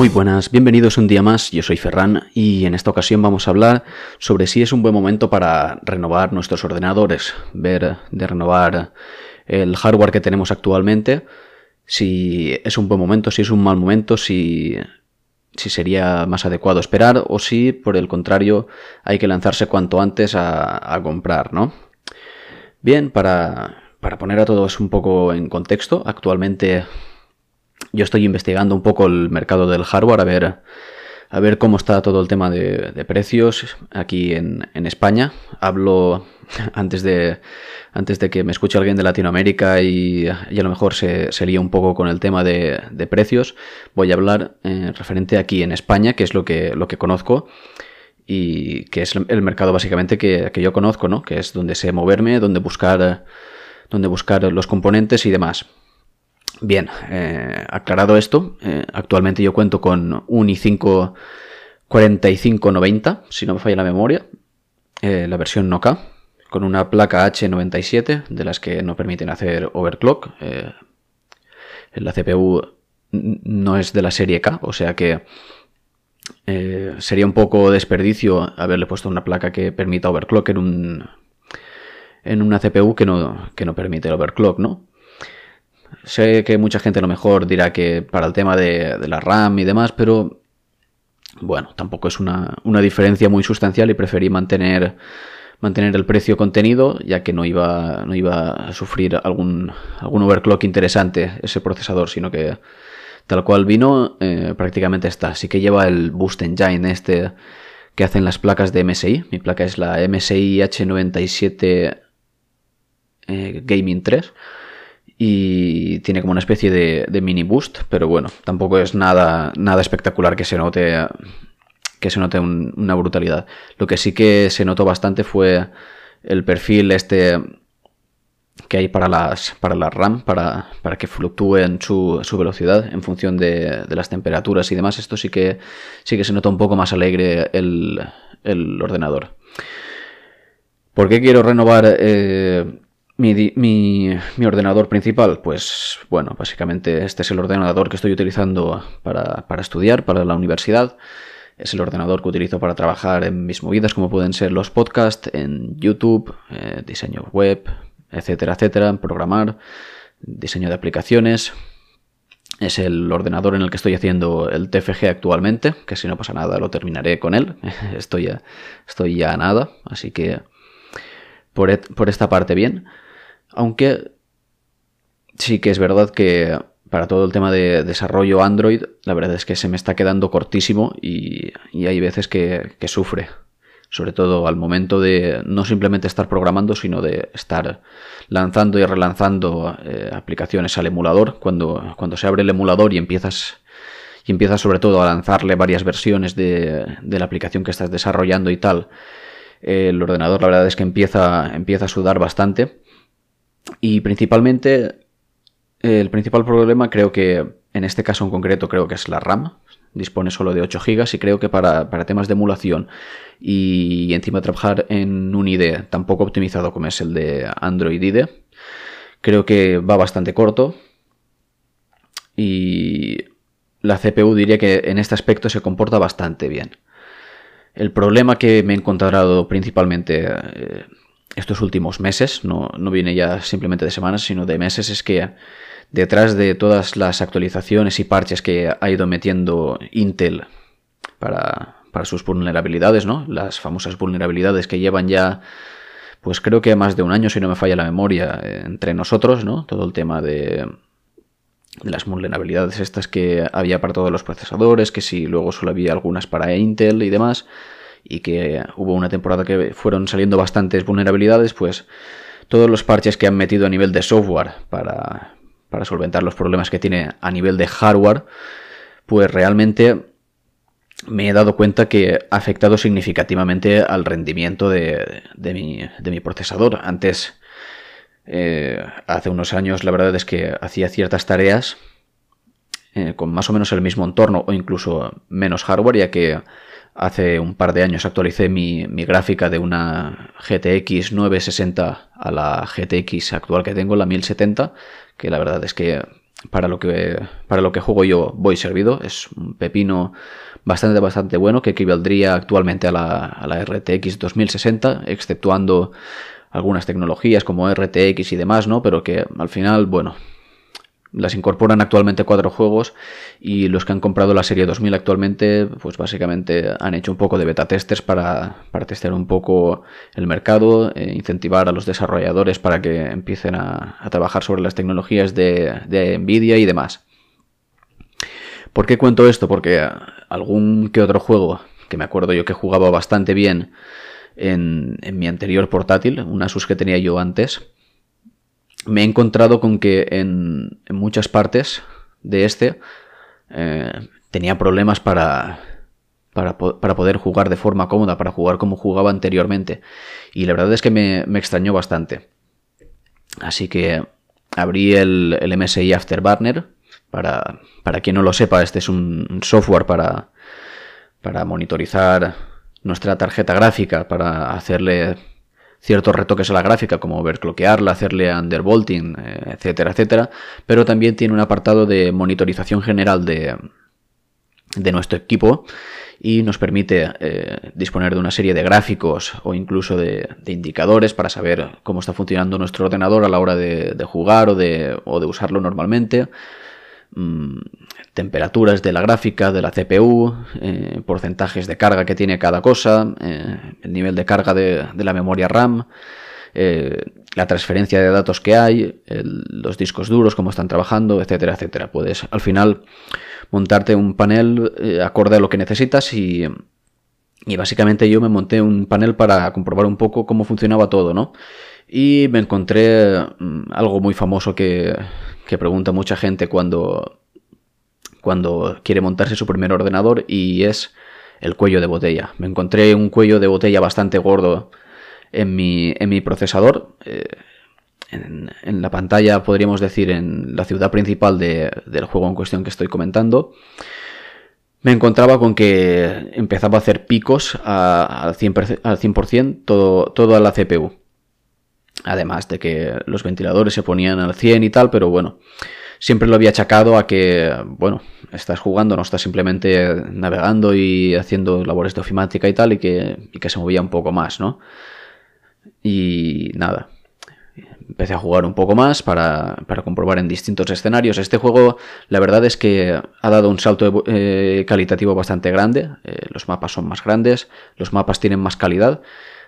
Muy buenas, bienvenidos un día más, yo soy Ferran y en esta ocasión vamos a hablar sobre si es un buen momento para renovar nuestros ordenadores, ver de renovar el hardware que tenemos actualmente, si es un buen momento, si es un mal momento, si, si sería más adecuado esperar o si por el contrario hay que lanzarse cuanto antes a, comprar, ¿no? Bien, para, para poner a todos un poco en contexto, actualmente yo estoy investigando un poco el mercado del hardware, a ver, a ver cómo está todo el tema de, precios aquí en, España. Hablo antes de, antes de que me escuche alguien de Latinoamérica y, a lo mejor se, se un poco con el tema de, precios. Voy a hablar eh, referente aquí en España, que es lo que, lo que conozco y que es el mercado básicamente que, que yo conozco, ¿no? que es donde sé moverme, donde buscar, donde buscar los componentes y demás. Bien, eh, aclarado esto, eh, actualmente yo cuento con un i5 4590, si no me falla la memoria, eh, la versión no K, con una placa H97 de las que no permiten hacer overclock. la CPU no es de la serie K, o sea que sería un poco desperdicio haberle puesto una placa que permita overclock en un en una CPU que no, que no permite el overclock, ¿no? Sé que mucha gente a lo mejor dirá que para el tema de, la RAM y demás, pero bueno, tampoco es una, diferencia muy sustancial y preferí mantener, mantener el precio contenido, ya que no iba, no iba a sufrir algún, algún overclock interesante ese procesador, sino que tal cual vino, eh, prácticamente está. Así que lleva el Boost Engine este que hacen las placas de MSI. Mi placa es la MSI H97 eh, Gaming 3 y tiene como una especie de, mini boost, pero bueno, tampoco es nada, nada espectacular que se note que se note una brutalidad. Lo que sí que se notó bastante fue el perfil este que hay para las para la RAM, para, para que fluctúen su, su velocidad en función de, las temperaturas y demás. Esto sí que sí que se nota un poco más alegre el, el ordenador. ¿Por qué quiero renovar eh, mi, ordenador principal, pues bueno, básicamente este es el ordenador que estoy utilizando para, estudiar, para la universidad. Es el ordenador que utilizo para trabajar en mis movidas, como pueden ser los podcasts, en YouTube, eh, diseño web, etcétera, etcétera, programar, diseño de aplicaciones. Es el ordenador en el que estoy haciendo el TFG actualmente, que si no pasa nada lo terminaré con él. estoy, ya, estoy ya a nada, así que por, por esta parte bien. Aunque sí que es verdad que para todo el tema de desarrollo Android, la verdad es que se me está quedando cortísimo y, hay veces que, sufre. Sobre todo al momento de no simplemente estar programando, sino de estar lanzando y relanzando eh, aplicaciones al emulador. Cuando, cuando se abre el emulador y empiezas, y empiezas sobre todo a lanzarle varias versiones de, de la aplicación que estás desarrollando y tal, el ordenador la verdad es que empieza, empieza a sudar bastante y principalmente, el principal problema creo que, en este caso en concreto, creo que es la RAM. Dispone solo de 8 GB y creo que para, temas de emulación y encima trabajar en un IDE tan poco optimizado como es el de Android IDE, creo que va bastante corto. Y la CPU diría que en este aspecto se comporta bastante bien. El problema que me he encontrado principalmente eh, estos últimos meses, no, viene ya simplemente de semanas, sino de meses, es que detrás de todas las actualizaciones y parches que ha ido metiendo Intel para, para sus vulnerabilidades, ¿no? Las famosas vulnerabilidades que llevan ya, pues creo que más de un año, si no me falla la memoria, entre nosotros, ¿no? Todo el tema de, de las vulnerabilidades estas que había para todos los procesadores, que si luego solo había algunas para Intel y demás y que hubo una temporada que fueron saliendo bastantes vulnerabilidades, pues todos los parches que han metido a nivel de software para, solventar los problemas que tiene a nivel de hardware, pues realmente me he dado cuenta que ha afectado significativamente al rendimiento de, mi, procesador. Antes, eh, hace unos años, la verdad es que hacía ciertas tareas eh, con más o menos el mismo entorno o incluso menos hardware, ya que Hace un par de años actualicé mi, gráfica de una GTX 960 a la GTX actual que tengo, la 1070, que la verdad es que para lo que para lo que juego yo voy servido. Es un pepino bastante bastante bueno que equivaldría actualmente a la, a la RTX 2060, exceptuando algunas tecnologías como RTX y demás, ¿no? Pero que al final, bueno, las incorporan actualmente cuatro juegos y los que han comprado la serie 2000 actualmente, pues básicamente han hecho un poco de beta testers para, para testear un poco el mercado, e incentivar a los desarrolladores para que empiecen a, trabajar sobre las tecnologías de, de Nvidia y demás. ¿Por qué cuento esto? Porque algún que otro juego, que me acuerdo yo que jugaba bastante bien en, en mi anterior portátil, una Asus que tenía yo antes, me he encontrado con que en, muchas partes de este eh, tenía problemas para, para, poder jugar de forma cómoda, para jugar como jugaba anteriormente. Y la verdad es que me, extrañó bastante. Así que abrí el, el MSI Afterburner. Para, para quien no lo sepa, este es un software para, para monitorizar nuestra tarjeta gráfica, para hacerle ciertos retoques a la gráfica, como overclockearla, hacerle undervolting, eh, etcétera, etcétera, pero también tiene un apartado de monitorización general de, de nuestro equipo y nos permite eh, disponer de una serie de gráficos o incluso de, indicadores para saber cómo está funcionando nuestro ordenador a la hora de, jugar o de, o de usarlo normalmente. Mm, temperaturas de la gráfica, de la CPU, eh, porcentajes de carga que tiene cada cosa, eh, el nivel de carga de, la memoria RAM, eh, la transferencia de datos que hay, los discos duros, cómo están trabajando, etcétera, etcétera. Puedes al final montarte un panel acorde a lo que necesitas y, y básicamente yo me monté un panel para comprobar un poco cómo funcionaba todo, ¿no? Y me encontré mm, algo muy famoso que, que pregunta mucha gente cuando, cuando quiere montarse su primer ordenador y es el cuello de botella. Me encontré un cuello de botella bastante gordo en mi, en mi procesador. Eh, en, la pantalla, podríamos decir, en la ciudad principal del juego en cuestión que estoy comentando, me encontraba con que empezaba a hacer picos al 100%, al 100% todo, todo a la CPU. Además de que los ventiladores se ponían al 100 y tal, pero bueno, siempre lo había achacado a que, bueno, estás jugando, no estás simplemente navegando y haciendo labores de ofimática y tal, y que, y que se movía un poco más, ¿no? Y nada, empecé a jugar un poco más para, para, comprobar en distintos escenarios. Este juego, la verdad es que ha dado un salto eh, calitativo bastante grande. Eh, los mapas son más grandes, los mapas tienen más calidad.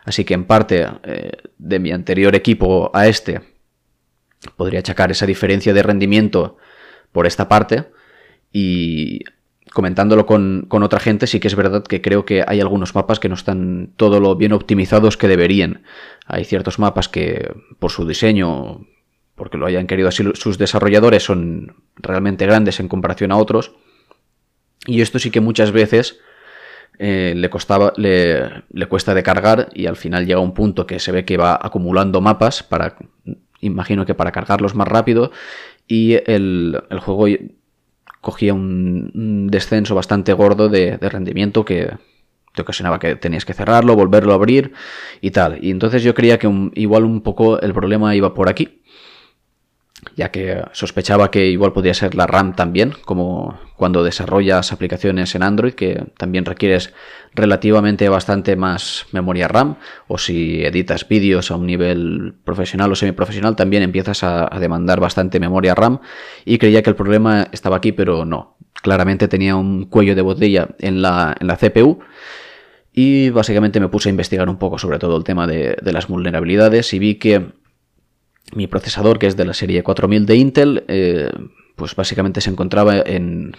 Así que en parte eh, de mi anterior equipo a este podría achacar esa diferencia de rendimiento por esta parte. Y comentándolo con, otra gente, sí que es verdad que creo que hay algunos mapas que no están todo lo bien optimizados que deberían. Hay ciertos mapas que por su diseño, porque lo hayan querido así sus desarrolladores, son realmente grandes en comparación a otros. Y esto sí que muchas veces eh, le, costaba, le, le, cuesta de cargar y al final llega un punto que se ve que va acumulando mapas para, imagino que para cargarlos más rápido y el, juego cogía un, descenso bastante gordo de, rendimiento que te ocasionaba que tenías que cerrarlo, volverlo a abrir y tal. Y entonces yo creía que igual un poco el problema iba por aquí ya que sospechaba que igual podría ser la RAM también, como cuando desarrollas aplicaciones en Android, que también requieres relativamente bastante más memoria RAM, o si editas vídeos a un nivel profesional o semiprofesional, también empiezas a, demandar bastante memoria RAM, y creía que el problema estaba aquí, pero no. Claramente tenía un cuello de botella en la, en la CPU, y básicamente me puse a investigar un poco sobre todo el tema de las vulnerabilidades y vi que mi procesador, que es de la serie 4000 de Intel, eh, pues básicamente se encontraba en,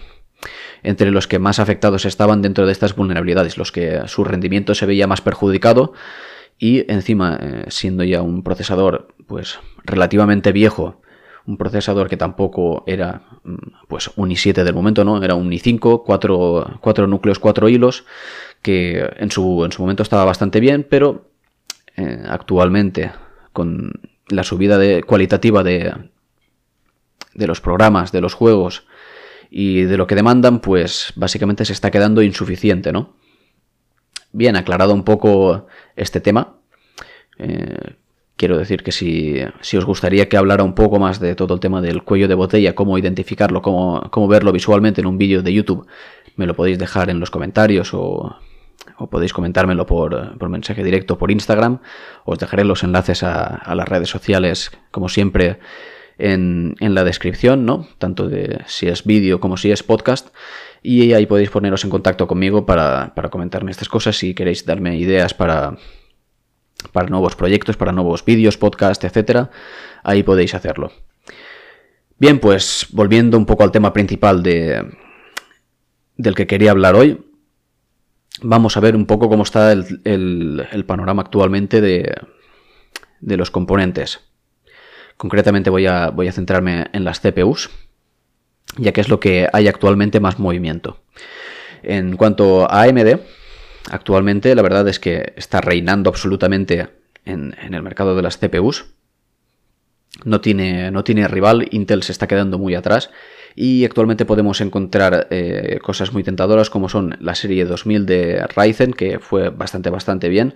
entre los que más afectados estaban dentro de estas vulnerabilidades, los que su rendimiento se veía más perjudicado y encima, eh, siendo ya un procesador pues relativamente viejo, un procesador que tampoco era mm, pues un i7 del momento, ¿no? Era un i5, 4, cuatro núcleos, 4 hilos, que en su, en su momento estaba bastante bien, pero eh, actualmente con la subida de, cualitativa de, de los programas, de los juegos y de lo que demandan, pues básicamente se está quedando insuficiente, ¿no? Bien, aclarado un poco este tema, eh, Quiero decir que si, os gustaría que hablara un poco más de todo el tema del cuello de botella, cómo identificarlo, cómo, cómo verlo visualmente en un vídeo de YouTube, me lo podéis dejar en los comentarios o, podéis comentármelo por, por, mensaje directo por Instagram. Os dejaré los enlaces a, las redes sociales, como siempre, en, en, la descripción, ¿no? Tanto de si es vídeo como si es podcast. Y ahí podéis poneros en contacto conmigo para, para comentarme estas cosas si queréis darme ideas para para nuevos proyectos, para nuevos vídeos, podcast, etcétera, ahí podéis hacerlo. Bien, pues volviendo un poco al tema principal de, del que quería hablar hoy, vamos a ver un poco cómo está el, panorama actualmente de, los componentes. Concretamente voy a, centrarme en las CPUs, ya que es lo que hay actualmente más movimiento. En cuanto a AMD, Actualmente la verdad es que está reinando absolutamente en, el mercado de las CPUs. No tiene, no tiene, rival, Intel se está quedando muy atrás y actualmente podemos encontrar eh, cosas muy tentadoras como son la serie 2000 de Ryzen que fue bastante bastante bien.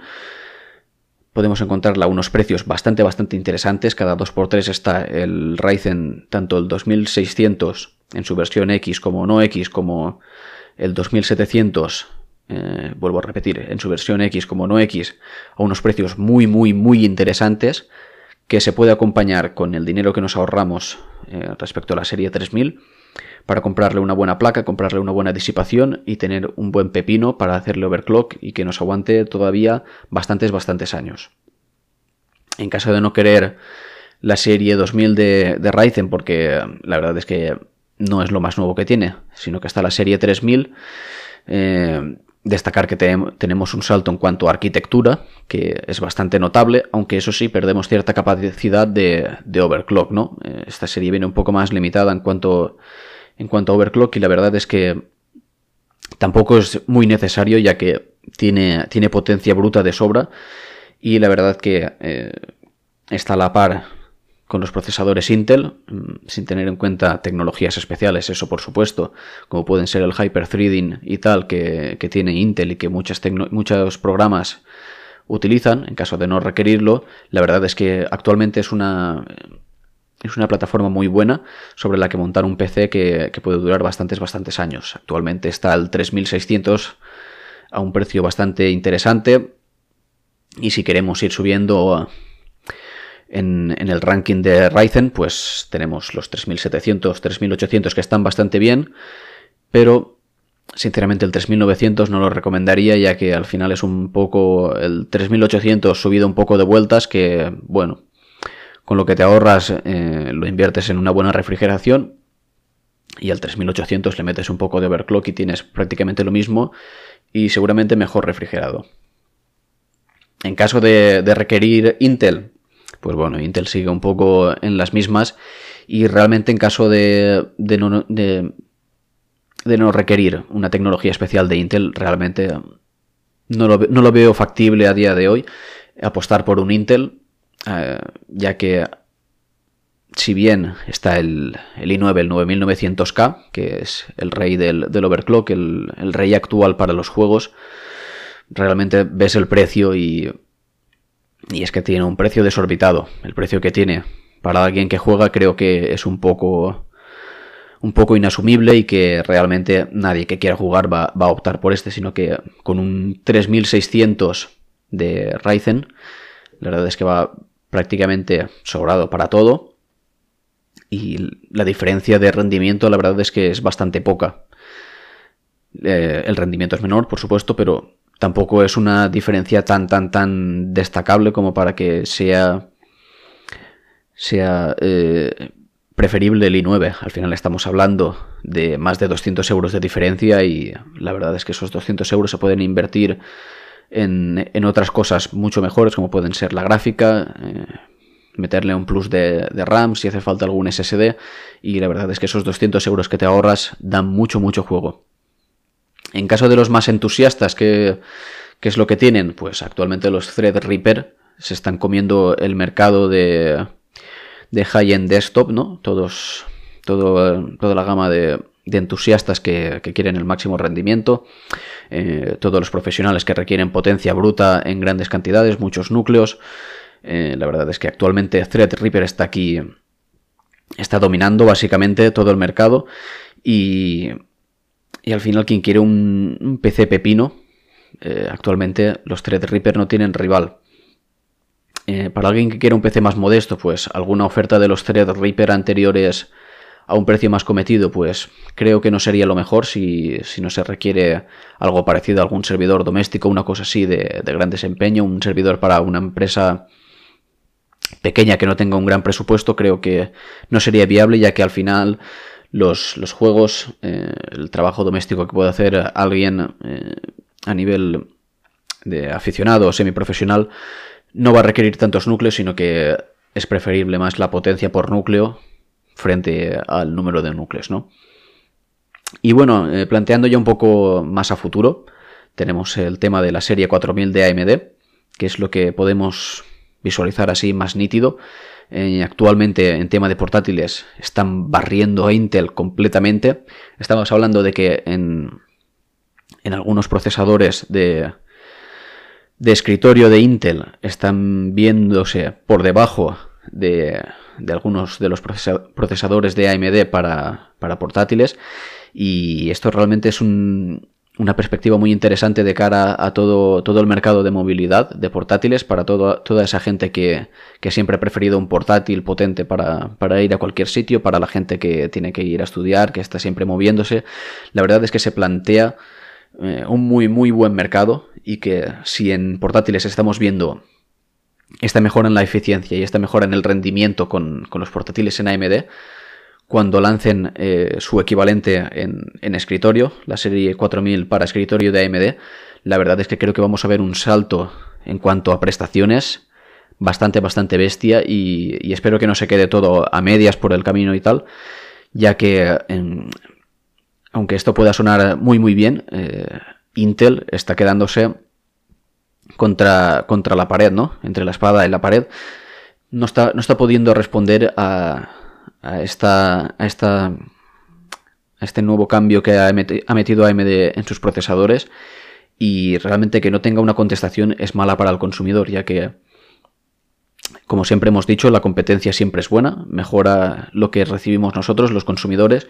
Podemos encontrarla a unos precios bastante bastante interesantes, cada 2x3 está el Ryzen tanto el 2600 en su versión X como no X como el 2700 eh, vuelvo a repetir, en su versión X como no X, a unos precios muy, muy, muy interesantes, que se puede acompañar con el dinero que nos ahorramos eh, respecto a la serie 3000 para comprarle una buena placa, comprarle una buena disipación y tener un buen pepino para hacerle overclock y que nos aguante todavía bastantes, bastantes años. En caso de no querer la serie 2000 de, de Ryzen, porque la verdad es que no es lo más nuevo que tiene, sino que está la serie 3000, eh, Destacar que tenemos un salto en cuanto a arquitectura, que es bastante notable, aunque eso sí, perdemos cierta capacidad de, overclock, ¿no? Eh, esta serie viene un poco más limitada en cuanto, en cuanto a overclock y la verdad es que tampoco es muy necesario ya que tiene, tiene potencia bruta de sobra y la verdad que eh, está a la par con los procesadores Intel, mm, sin tener en cuenta tecnologías especiales, eso por supuesto, como pueden ser el Hyper-Threading y tal, que, tiene Intel y que muchas muchos programas utilizan, en caso de no requerirlo, la verdad es que actualmente es una, es una plataforma muy buena sobre la que montar un PC que, que puede durar bastantes, bastantes años. Actualmente está al 3600 a un precio bastante interesante y si queremos ir subiendo en, el ranking de Ryzen, pues tenemos los 3700, 3800 que están bastante bien, pero sinceramente el 3900 no lo recomendaría ya que al final es un poco el 3800 subido un poco de vueltas que, bueno, con lo que te ahorras eh, lo inviertes en una buena refrigeración y al 3800 le metes un poco de overclock y tienes prácticamente lo mismo y seguramente mejor refrigerado. En caso de requerir Intel pues bueno, Intel sigue un poco en las mismas y realmente en caso de, no, de, no, requerir una tecnología especial de Intel, realmente no lo, veo factible a día de hoy apostar por un Intel, eh, ya que si bien está el, i9, el 9900K, que es el rey del, overclock, el, el rey actual para los juegos, realmente ves el precio y y es que tiene un precio desorbitado. El precio que tiene para alguien que juega creo que es un poco un poco inasumible y que realmente nadie que quiera jugar va, a optar por este, sino que con un 3600 de Ryzen, la verdad es que va prácticamente sobrado para todo y la diferencia de rendimiento la verdad es que es bastante poca. Eh, el rendimiento es menor, por supuesto, pero tampoco es una diferencia tan, tan, tan destacable como para que sea, sea eh, preferible el i9. Al final estamos hablando de más de 200 euros de diferencia y la verdad es que esos 200 euros se pueden invertir en, en otras cosas mucho mejores como pueden ser la gráfica. Eh, meterle un plus de, de, RAM si hace falta algún SSD y la verdad es que esos 200 euros que te ahorras dan mucho mucho juego en caso de los más entusiastas, ¿qué, es lo que tienen? Pues actualmente los Threadripper se están comiendo el mercado de, de high-end desktop, ¿no? Todos, todo, toda la gama de, entusiastas que, quieren el máximo rendimiento, eh, todos los profesionales que requieren potencia bruta en grandes cantidades, muchos núcleos, Eh, la verdad es que actualmente Threadripper está aquí, está dominando básicamente todo el mercado y, y al final quien quiere un, PC pepino, eh, actualmente los Threadripper no tienen rival. Eh, para alguien que quiera un PC más modesto, pues alguna oferta de los Threadripper anteriores a un precio más cometido, pues creo que no sería lo mejor si, no se requiere algo parecido a algún servidor doméstico, una cosa así de, gran desempeño, un servidor para una empresa pequeña que no tenga un gran presupuesto, creo que no sería viable ya que al final los, juegos, eh, el trabajo doméstico que puede hacer alguien eh, a nivel de aficionado o semiprofesional no va a requerir tantos núcleos, sino que es preferible más la potencia por núcleo frente al número de núcleos, ¿no? Y bueno, eh, planteando ya un poco más a futuro, tenemos el tema de la serie 4000 de AMD, que es lo que podemos visualizar así más nítido. Eh, actualmente en tema de portátiles están barriendo a Intel completamente. Estamos hablando de que en, en algunos procesadores de, de escritorio de Intel están viéndose por debajo de, de algunos de los procesadores de AMD para, portátiles y esto realmente es una perspectiva muy interesante de cara a todo, todo el mercado de movilidad de portátiles para toda esa gente que, siempre ha preferido un portátil potente para, ir a cualquier sitio, para la gente que tiene que ir a estudiar, que está siempre moviéndose. La verdad es que se plantea eh, un muy muy buen mercado y que si en portátiles estamos viendo esta mejora en la eficiencia y esta mejora en el rendimiento con, los portátiles en AMD, cuando lancen eh, su equivalente en, escritorio, la serie 4000 para escritorio de AMD, la verdad es que creo que vamos a ver un salto en cuanto a prestaciones bastante, bastante bestia y, espero que no se quede todo a medias por el camino y tal, ya que aunque esto pueda sonar muy, muy bien, eh, Intel está quedándose contra, contra la pared, ¿no? Entre la espada y la pared. No está, no está pudiendo responder a, a, esta, a, esta, a este nuevo cambio que ha, metido AMD en sus procesadores. Y realmente que no tenga una contestación es mala para el consumidor, ya que, como siempre hemos dicho, la competencia siempre es buena, mejora lo que recibimos nosotros, los consumidores,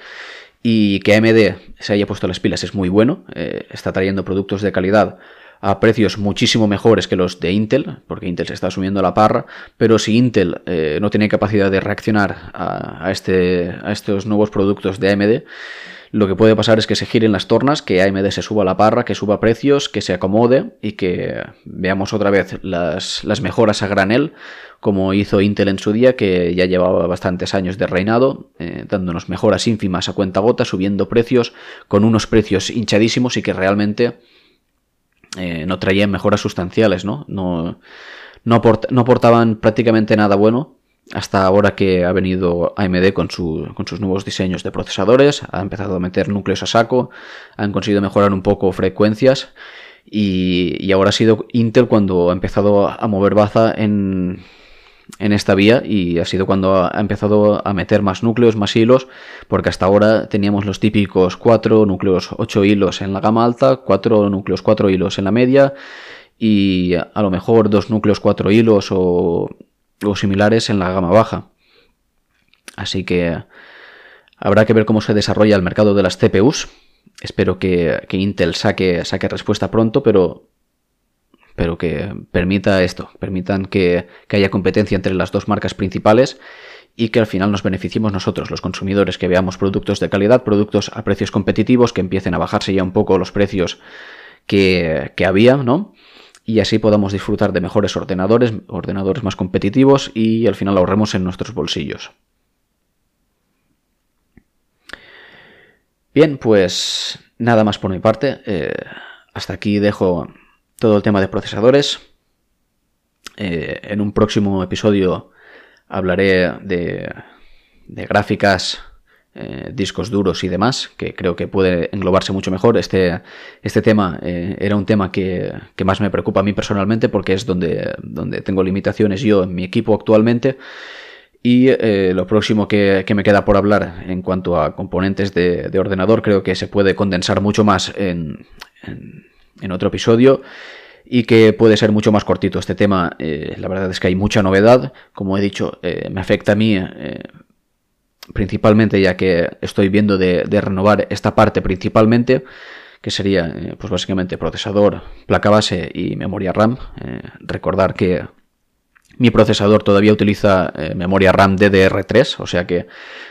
y que AMD se haya puesto las pilas es muy bueno, eh, está trayendo productos de calidad a precios muchísimo mejores que los de Intel, porque Intel se está subiendo la parra, pero si Intel eh, no tiene capacidad de reaccionar a, este, a estos nuevos productos de AMD, lo que puede pasar es que se giren las tornas, que AMD se suba la parra, que suba precios, que se acomode y que veamos otra vez las, mejoras a granel, como hizo Intel en su día, que ya llevaba bastantes años de reinado, eh, dándonos mejoras ínfimas a cuenta gota, subiendo precios con unos precios hinchadísimos y que realmente eh, no traían mejoras sustanciales, ¿no? No, no, aportaban prácticamente nada bueno hasta ahora que ha venido AMD con, con, sus nuevos diseños de procesadores, ha empezado a meter núcleos a saco, han conseguido mejorar un poco frecuencias y, y ahora ha sido Intel cuando ha empezado a mover baza en, en esta vía y ha sido cuando ha empezado a meter más núcleos, más hilos, porque hasta ahora teníamos los típicos 4 núcleos 8 hilos en la gama alta, 4 núcleos 4 hilos en la media y a lo mejor dos núcleos 4 hilos o, similares en la gama baja. Así que habrá que ver cómo se desarrolla el mercado de las CPUs. Espero que, que Intel saque, saque respuesta pronto, pero pero que permita esto, permitan que, haya competencia entre las dos marcas principales y que al final nos beneficiemos nosotros, los consumidores, que veamos productos de calidad, productos a precios competitivos, que empiecen a bajarse ya un poco los precios que, había, ¿no? Y así podamos disfrutar de mejores ordenadores, ordenadores más competitivos y al final ahorremos en nuestros bolsillos. Bien, pues nada más por mi parte. Eh, hasta aquí dejo todo el tema de procesadores. Eh, en un próximo episodio hablaré de, gráficas, eh, discos duros y demás, que creo que puede englobarse mucho mejor. Este, este tema eh, era un tema que, más me preocupa a mí personalmente porque es donde, donde tengo limitaciones yo en mi equipo actualmente. Y lo próximo que, me queda por hablar en cuanto a componentes de, ordenador creo que se puede condensar mucho más en otro episodio y que puede ser mucho más cortito. Este tema, eh, la verdad es que hay mucha novedad. Como he dicho, eh, me afecta a mí eh, principalmente ya que estoy viendo de, renovar esta parte principalmente, que sería pues básicamente procesador, placa base y memoria RAM. recordar que mi procesador todavía utiliza memoria RAM DDR3, o sea que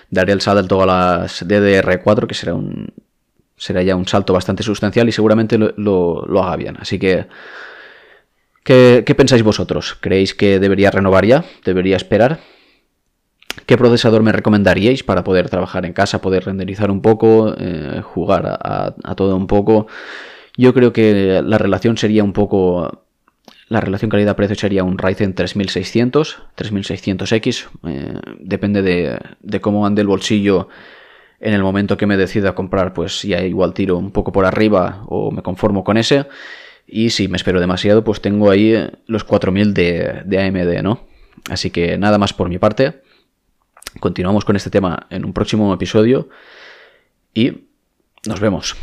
daré el salto a las DDR4, que será un, será ya un salto bastante sustancial y seguramente lo, haga bien. Así que, ¿qué, pensáis vosotros? ¿Creéis que debería renovar ya? ¿Debería esperar? ¿Qué procesador me recomendaríais para poder trabajar en casa, poder renderizar un poco, eh, jugar a, todo un poco? Yo creo que la relación sería un poco... La relación calidad-precio sería un Ryzen 3600, 3600X. Eh, depende de, de cómo ande el bolsillo en el momento que me decida comprar, pues ya igual tiro un poco por arriba o me conformo con ese. Y si me espero demasiado, pues tengo ahí eh, los 4000 de, de AMD, ¿no? Así que nada más por mi parte. Continuamos con este tema en un próximo episodio y nos vemos.